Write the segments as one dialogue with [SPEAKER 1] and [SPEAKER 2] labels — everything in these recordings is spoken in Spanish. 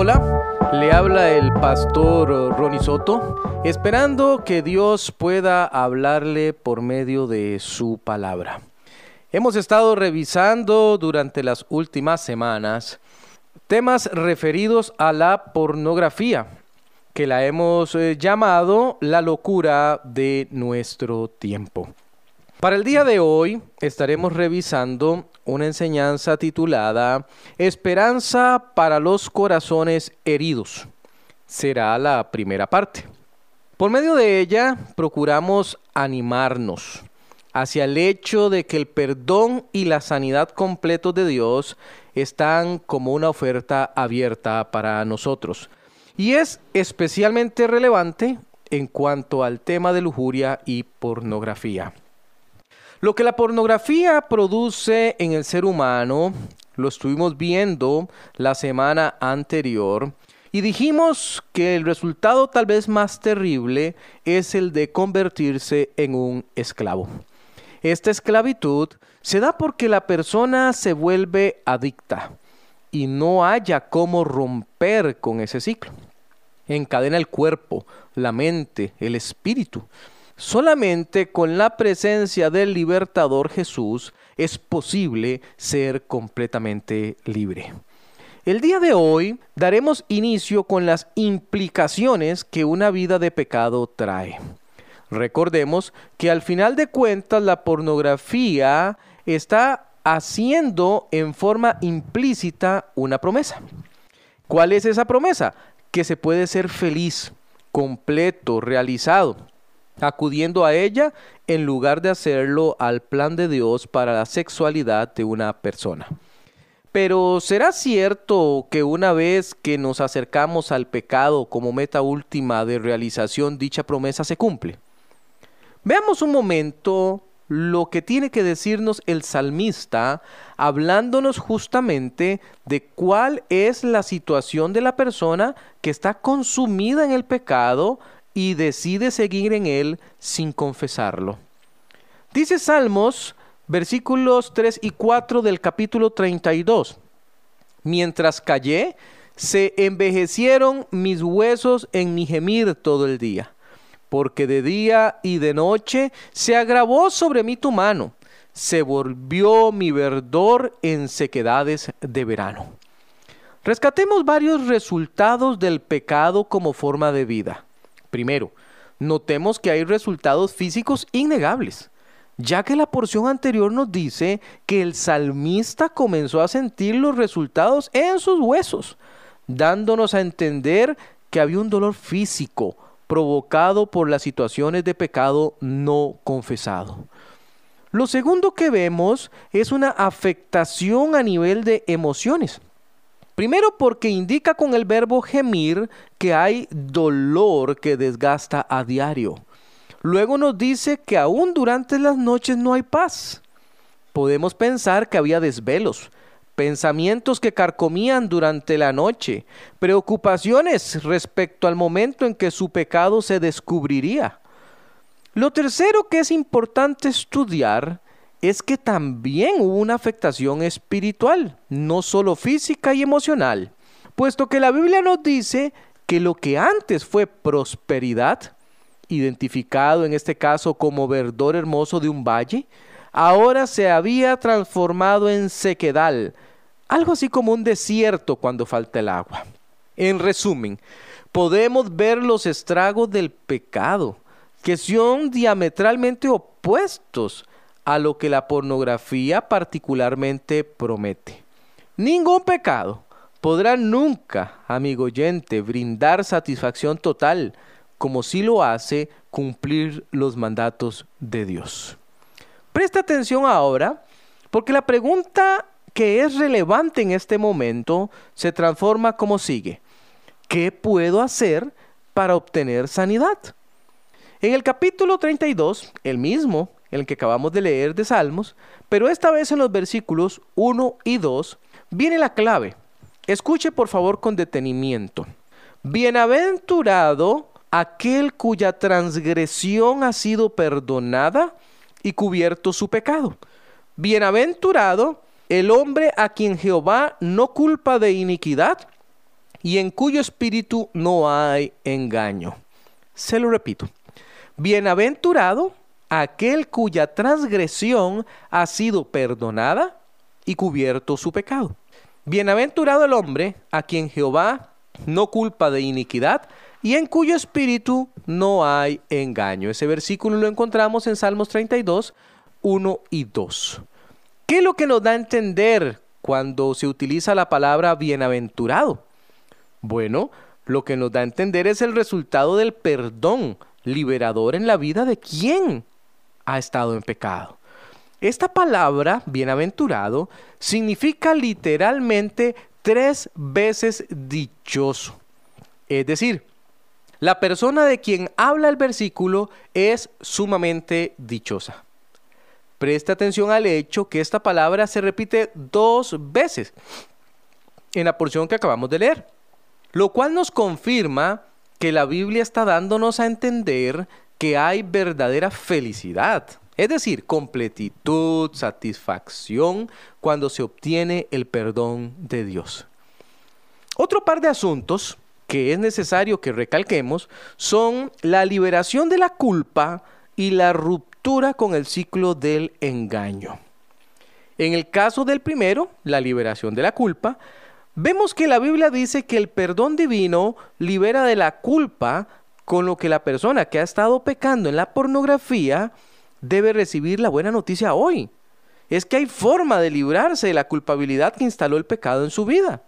[SPEAKER 1] Hola, le habla el pastor Ronnie Soto, esperando que Dios pueda hablarle por medio de su palabra. Hemos estado revisando durante las últimas semanas temas referidos a la pornografía, que la hemos eh, llamado la locura de nuestro tiempo. Para el día de hoy estaremos revisando una enseñanza titulada Esperanza para los corazones heridos. Será la primera parte. Por medio de ella procuramos animarnos hacia el hecho de que el perdón y la sanidad completos de Dios están como una oferta abierta para nosotros. Y es especialmente relevante en cuanto al tema de lujuria y pornografía. Lo que la pornografía produce en el ser humano, lo estuvimos viendo la semana anterior, y dijimos que el resultado tal vez más terrible es el de convertirse en un esclavo. Esta esclavitud se da porque la persona se vuelve adicta y no haya cómo romper con ese ciclo. Encadena el cuerpo, la mente, el espíritu. Solamente con la presencia del libertador Jesús es posible ser completamente libre. El día de hoy daremos inicio con las implicaciones que una vida de pecado trae. Recordemos que al final de cuentas la pornografía está haciendo en forma implícita una promesa. ¿Cuál es esa promesa? Que se puede ser feliz, completo, realizado acudiendo a ella en lugar de hacerlo al plan de Dios para la sexualidad de una persona. Pero ¿será cierto que una vez que nos acercamos al pecado como meta última de realización, dicha promesa se cumple? Veamos un momento lo que tiene que decirnos el salmista, hablándonos justamente de cuál es la situación de la persona que está consumida en el pecado, y decide seguir en él sin confesarlo. Dice Salmos, versículos 3 y 4 del capítulo 32. Mientras callé, se envejecieron mis huesos en mi gemir todo el día, porque de día y de noche se agravó sobre mí tu mano, se volvió mi verdor en sequedades de verano. Rescatemos varios resultados del pecado como forma de vida. Primero, notemos que hay resultados físicos innegables, ya que la porción anterior nos dice que el salmista comenzó a sentir los resultados en sus huesos, dándonos a entender que había un dolor físico provocado por las situaciones de pecado no confesado. Lo segundo que vemos es una afectación a nivel de emociones. Primero porque indica con el verbo gemir que hay dolor que desgasta a diario. Luego nos dice que aún durante las noches no hay paz. Podemos pensar que había desvelos, pensamientos que carcomían durante la noche, preocupaciones respecto al momento en que su pecado se descubriría. Lo tercero que es importante estudiar es que también hubo una afectación espiritual, no solo física y emocional, puesto que la Biblia nos dice que lo que antes fue prosperidad, identificado en este caso como verdor hermoso de un valle, ahora se había transformado en sequedal, algo así como un desierto cuando falta el agua. En resumen, podemos ver los estragos del pecado, que son diametralmente opuestos a lo que la pornografía particularmente promete. Ningún pecado podrá nunca, amigo oyente, brindar satisfacción total, como si lo hace cumplir los mandatos de Dios. Presta atención ahora, porque la pregunta que es relevante en este momento se transforma como sigue. ¿Qué puedo hacer para obtener sanidad? En el capítulo 32, el mismo el que acabamos de leer de Salmos, pero esta vez en los versículos 1 y 2 viene la clave. Escuche por favor con detenimiento. Bienaventurado aquel cuya transgresión ha sido perdonada y cubierto su pecado. Bienaventurado el hombre a quien Jehová no culpa de iniquidad y en cuyo espíritu no hay engaño. Se lo repito. Bienaventurado aquel cuya transgresión ha sido perdonada y cubierto su pecado. Bienaventurado el hombre a quien Jehová no culpa de iniquidad y en cuyo espíritu no hay engaño. Ese versículo lo encontramos en Salmos 32, 1 y 2. ¿Qué es lo que nos da a entender cuando se utiliza la palabra bienaventurado? Bueno, lo que nos da a entender es el resultado del perdón liberador en la vida de quien ha estado en pecado. Esta palabra, bienaventurado, significa literalmente tres veces dichoso. Es decir, la persona de quien habla el versículo es sumamente dichosa. Presta atención al hecho que esta palabra se repite dos veces en la porción que acabamos de leer, lo cual nos confirma que la Biblia está dándonos a entender que hay verdadera felicidad, es decir, completitud, satisfacción cuando se obtiene el perdón de Dios. Otro par de asuntos que es necesario que recalquemos son la liberación de la culpa y la ruptura con el ciclo del engaño. En el caso del primero, la liberación de la culpa, vemos que la Biblia dice que el perdón divino libera de la culpa, con lo que la persona que ha estado pecando en la pornografía debe recibir la buena noticia hoy. Es que hay forma de librarse de la culpabilidad que instaló el pecado en su vida.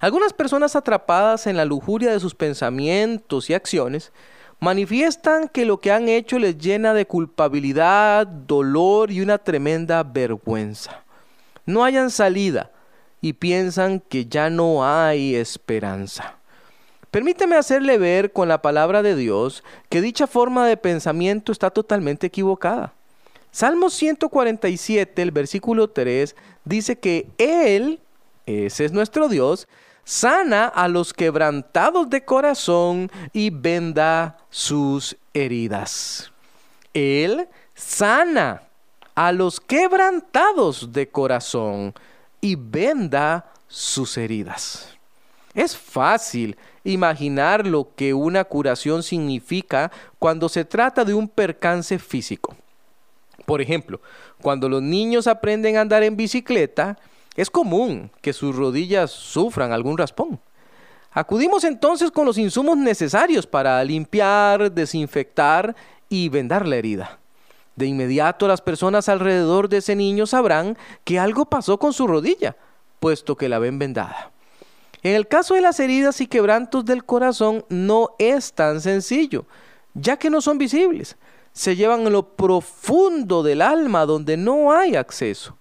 [SPEAKER 1] Algunas personas atrapadas en la lujuria de sus pensamientos y acciones manifiestan que lo que han hecho les llena de culpabilidad, dolor y una tremenda vergüenza. No hayan salida y piensan que ya no hay esperanza. Permíteme hacerle ver con la palabra de Dios que dicha forma de pensamiento está totalmente equivocada. Salmo 147, el versículo 3, dice que Él, ese es nuestro Dios, sana a los quebrantados de corazón y venda sus heridas. Él sana a los quebrantados de corazón y venda sus heridas. Es fácil imaginar lo que una curación significa cuando se trata de un percance físico. Por ejemplo, cuando los niños aprenden a andar en bicicleta, es común que sus rodillas sufran algún raspón. Acudimos entonces con los insumos necesarios para limpiar, desinfectar y vendar la herida. De inmediato las personas alrededor de ese niño sabrán que algo pasó con su rodilla, puesto que la ven vendada. En el caso de las heridas y quebrantos del corazón no es tan sencillo, ya que no son visibles. Se llevan en lo profundo del alma donde no hay acceso.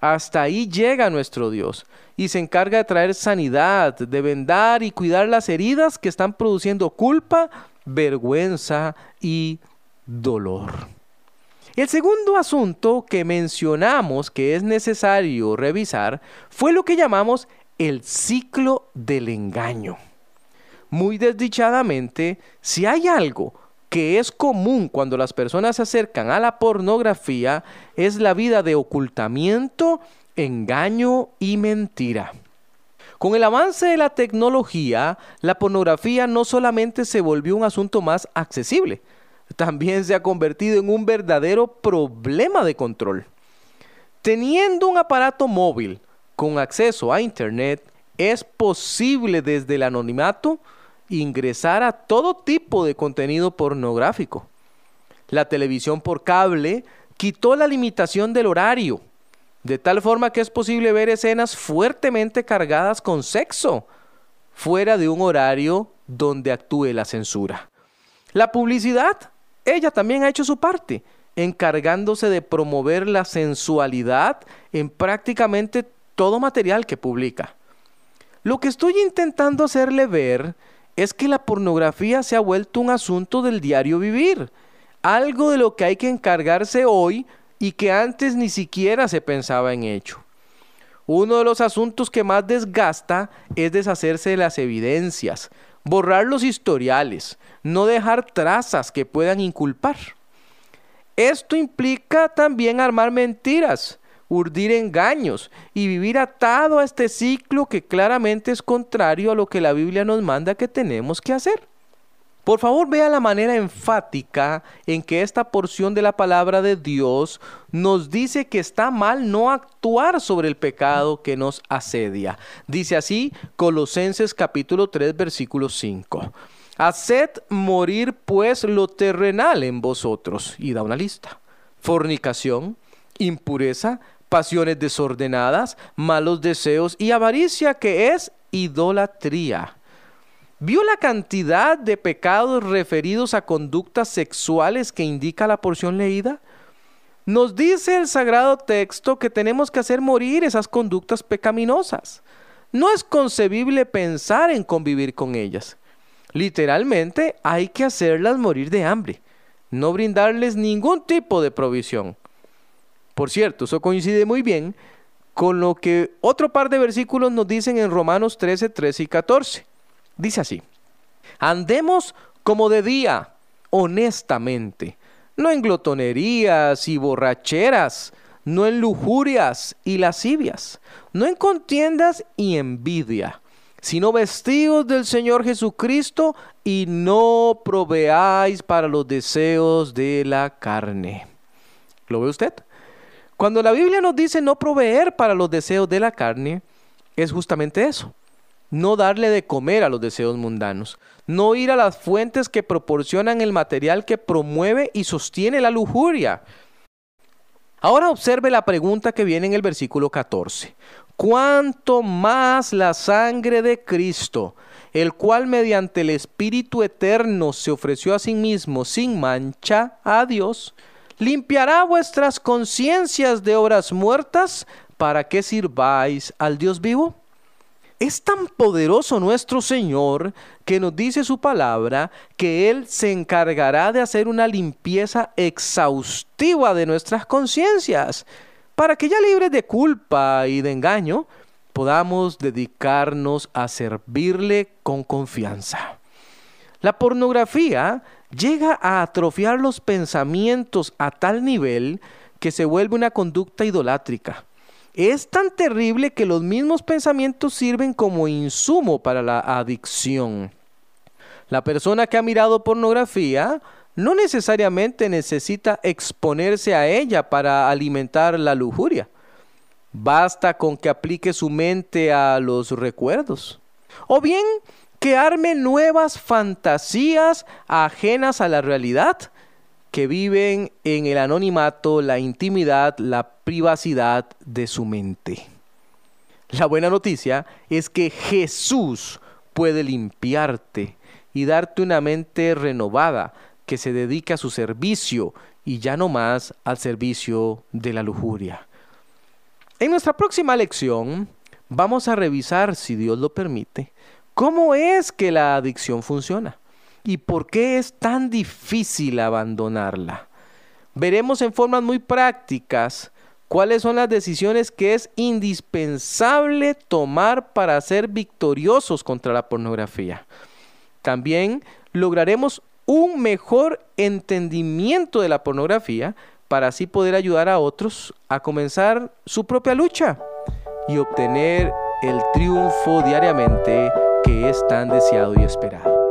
[SPEAKER 1] Hasta ahí llega nuestro Dios y se encarga de traer sanidad, de vendar y cuidar las heridas que están produciendo culpa, vergüenza y dolor. El segundo asunto que mencionamos que es necesario revisar fue lo que llamamos el ciclo del engaño. Muy desdichadamente, si hay algo que es común cuando las personas se acercan a la pornografía es la vida de ocultamiento, engaño y mentira. Con el avance de la tecnología, la pornografía no solamente se volvió un asunto más accesible, también se ha convertido en un verdadero problema de control. Teniendo un aparato móvil con acceso a Internet, es posible desde el anonimato ingresar a todo tipo de contenido pornográfico. La televisión por cable quitó la limitación del horario, de tal forma que es posible ver escenas fuertemente cargadas con sexo, fuera de un horario donde actúe la censura. La publicidad, ella también ha hecho su parte, encargándose de promover la sensualidad en prácticamente todo material que publica. Lo que estoy intentando hacerle ver es que la pornografía se ha vuelto un asunto del diario vivir, algo de lo que hay que encargarse hoy y que antes ni siquiera se pensaba en hecho. Uno de los asuntos que más desgasta es deshacerse de las evidencias, borrar los historiales, no dejar trazas que puedan inculpar. Esto implica también armar mentiras, urdir engaños y vivir atado a este ciclo que claramente es contrario a lo que la Biblia nos manda que tenemos que hacer. Por favor, vea la manera enfática en que esta porción de la palabra de Dios nos dice que está mal no actuar sobre el pecado que nos asedia. Dice así Colosenses capítulo 3 versículo 5. Haced morir pues lo terrenal en vosotros. Y da una lista. Fornicación, impureza, pasiones desordenadas, malos deseos y avaricia que es idolatría ¿Vio la cantidad de pecados referidos a conductas sexuales que indica la porción leída? Nos dice el sagrado texto que tenemos que hacer morir esas conductas pecaminosas. No es concebible pensar en convivir con ellas. Literalmente hay que hacerlas morir de hambre, no brindarles ningún tipo de provisión. Por cierto, eso coincide muy bien con lo que otro par de versículos nos dicen en Romanos 13, 13 y 14. Dice así, andemos como de día, honestamente, no en glotonerías y borracheras, no en lujurias y lascivias, no en contiendas y envidia, sino vestidos del Señor Jesucristo y no proveáis para los deseos de la carne. ¿Lo ve usted? Cuando la Biblia nos dice no proveer para los deseos de la carne, es justamente eso no darle de comer a los deseos mundanos, no ir a las fuentes que proporcionan el material que promueve y sostiene la lujuria. Ahora observe la pregunta que viene en el versículo 14. ¿Cuánto más la sangre de Cristo, el cual mediante el Espíritu Eterno se ofreció a sí mismo sin mancha a Dios, limpiará vuestras conciencias de obras muertas para que sirváis al Dios vivo? Es tan poderoso nuestro Señor que nos dice su palabra que Él se encargará de hacer una limpieza exhaustiva de nuestras conciencias, para que ya libres de culpa y de engaño, podamos dedicarnos a servirle con confianza. La pornografía llega a atrofiar los pensamientos a tal nivel que se vuelve una conducta idolátrica es tan terrible que los mismos pensamientos sirven como insumo para la adicción. La persona que ha mirado pornografía no necesariamente necesita exponerse a ella para alimentar la lujuria. Basta con que aplique su mente a los recuerdos. O bien que arme nuevas fantasías ajenas a la realidad que viven en el anonimato, la intimidad, la privacidad de su mente. La buena noticia es que Jesús puede limpiarte y darte una mente renovada que se dedique a su servicio y ya no más al servicio de la lujuria. En nuestra próxima lección vamos a revisar, si Dios lo permite, cómo es que la adicción funciona y por qué es tan difícil abandonarla. Veremos en formas muy prácticas cuáles son las decisiones que es indispensable tomar para ser victoriosos contra la pornografía. También lograremos un mejor entendimiento de la pornografía para así poder ayudar a otros a comenzar su propia lucha y obtener el triunfo diariamente que es tan deseado y esperado.